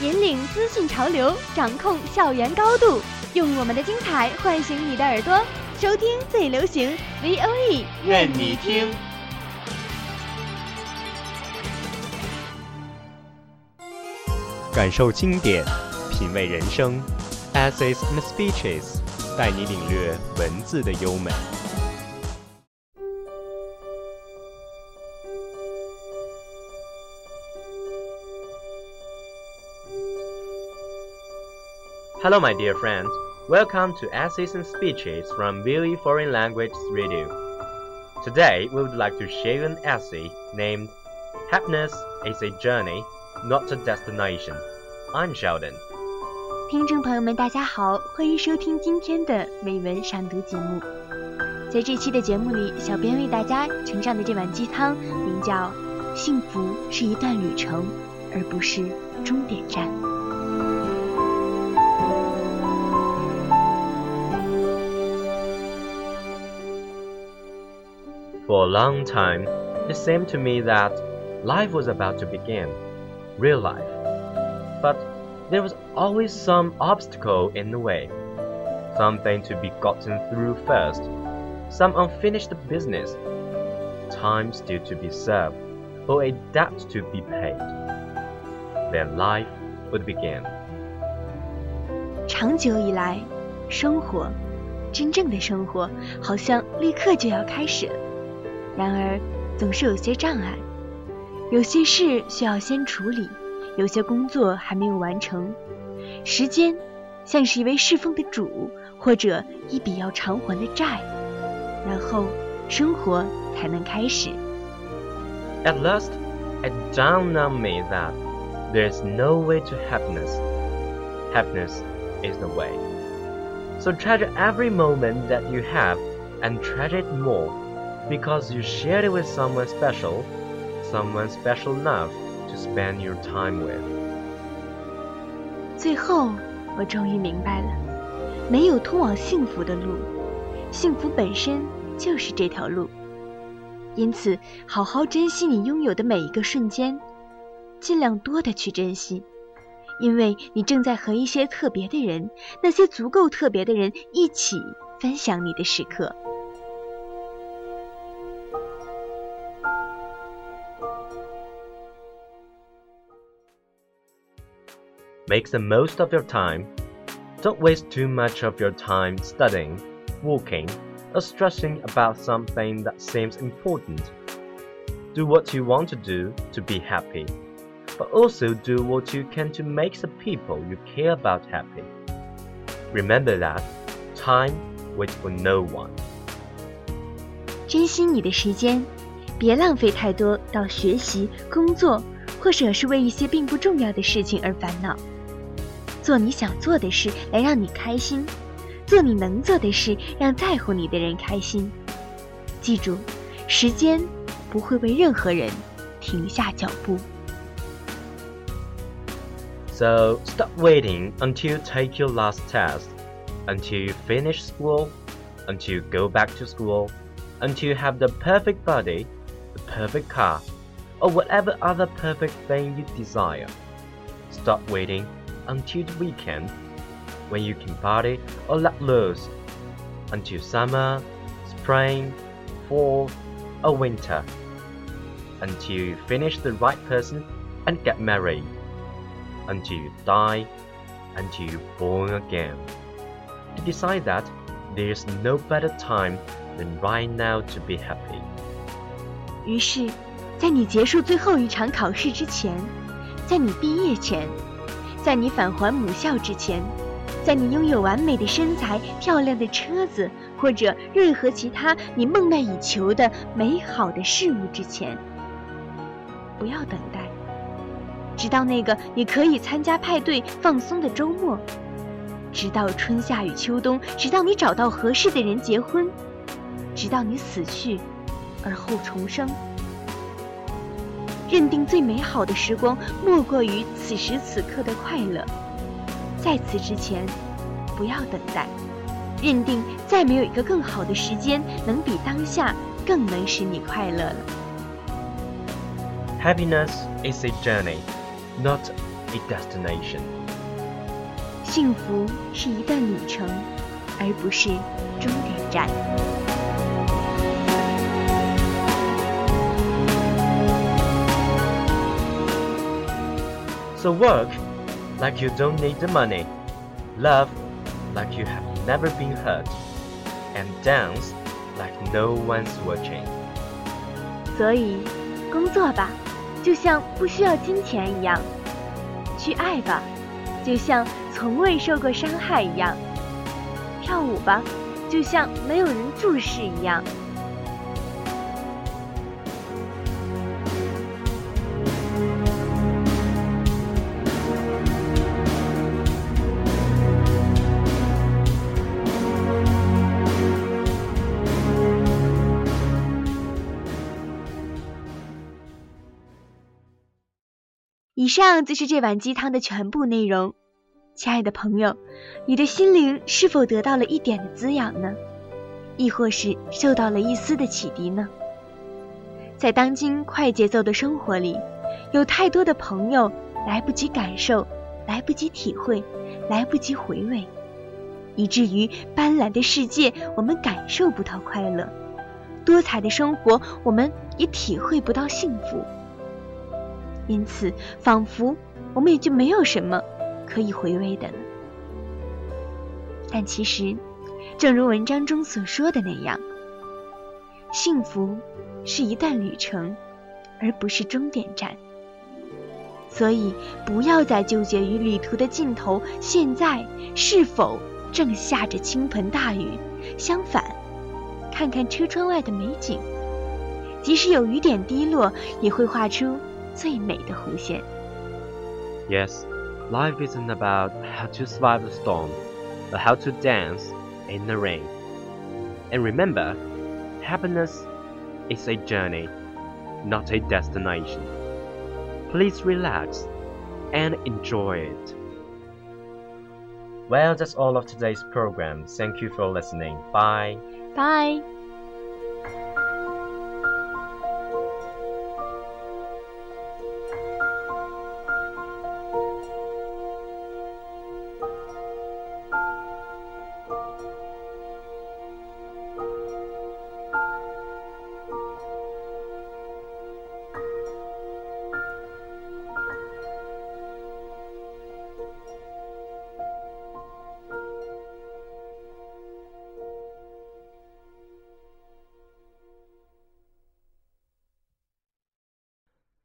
引领资讯潮流，掌控校园高度，用我们的精彩唤醒你的耳朵，收听最流行 V O E，愿你听。感受经典，品味人生，Essays and Speeches，带你领略文字的优美。Hello, my dear friends. Welcome to Essays and Speeches from Billy Foreign Language Radio. Today, we would like to share an essay named Happiness is a Journey, Not a Destination. I'm Sheldon. 听众朋友们，大家好，欢迎收听今天的美文赏读节目。在这期的节目里，小编为大家呈上的这碗鸡汤，名叫“幸福是一段旅程，而不是终点站”。 For a long time, it seemed to me that life was about to begin, real life. But there was always some obstacle in the way, something to be gotten through first, some unfinished business, time still to be served, or a debt to be paid. Then life would begin. 长久以来，生活，真正的生活，好像立刻就要开始了。 然而，总是有些障碍，有些事需要先处理，有些工作还没有完成。时间像是一位侍奉的主，或者一笔要偿还的债，然后生活才能开始。 At last, it dawned on me that there is no way to happiness. Happiness is the way. So treasure every moment that you have and treasure it more Because you shared it with someone special, someone special enough to spend your time with. 最后，我终于明白了，没有通往幸福的路，幸福本身就是这条路。因此，好好珍惜你拥有的每一个瞬间，尽量多的去珍惜，因为你正在和一些特别的人，那些足够特别的人一起分享你的时刻。Make the most of your time. Don't waste too much of your time studying, walking, or stressing about something that seems important. Do what you want to do to be happy, but also do what you can to make the people you care about happy. Remember that time waits for no one. 珍惜你的时间，别浪费太多到学习、工作，或者是为一些并不重要的事情而烦恼。 做你想做的事来让你开心，做你能做的事让在乎你的人开心。记住，时间不会为任何人停下脚步。 So stop waiting until you take your last test, until you finish school, until you go back to school, until you have the perfect body, the perfect car, or whatever other perfect thing you desire. Stop waiting until the weekend, when you can party or let loose, until summer, spring, fall, or winter, until you finish the right person and get married until you die, until you're born again. To decide that there is no better time than right now to be happy. 于是，在你结束最后一场考试之前，在你毕业前， 在你返还母校之前，在你拥有完美的身材、漂亮的车子，或者任何其他你梦寐以求的美好的事物之前，不要等待，直到那个你可以参加派对、放松的周末。直到春夏与秋冬，直到你找到合适的人结婚，直到你死去，而后重生。认定最美好的时光，莫过于此时此刻的快乐。在此之前，不要等待。认定再没有一个更好的时间，能比当下更能使你快乐了。Happiness is a journey, not a destination. 幸福是一段旅程，而不是终点站。So work like you don't need the money. Love like you have never been hurt. And dance like no one's watching. 所以，工作吧，就像不需要金钱一样；去爱吧，就像从未受过伤害一样；跳舞吧，就像没有人注视一样。 以上就是这碗鸡汤的全部内容，亲爱的朋友，你的心灵是否得到了一点的滋养呢？亦或是受到了一丝的启迪呢？在当今快节奏的生活里，有太多的朋友来不及感受，来不及体会，来不及回味，以至于斑斓的世界我们感受不到快乐，多彩的生活我们也体会不到幸福。因此，仿佛我们也就没有什么可以回味的了。但其实，正如文章中所说的那样，幸福是一段旅程，而不是终点站。所以，不要再纠结于旅途的尽头现在是否正下着倾盆大雨。相反，看看车窗外的美景，即使有雨点滴落，也会画出。最美的弧线。Yes, life isn't about how to survive the storm, but how to dance in the rain. And remember, happiness is a journey, not a destination. Please relax and enjoy it. Well, that's all of today's program. Thank you for listening. Bye. Bye.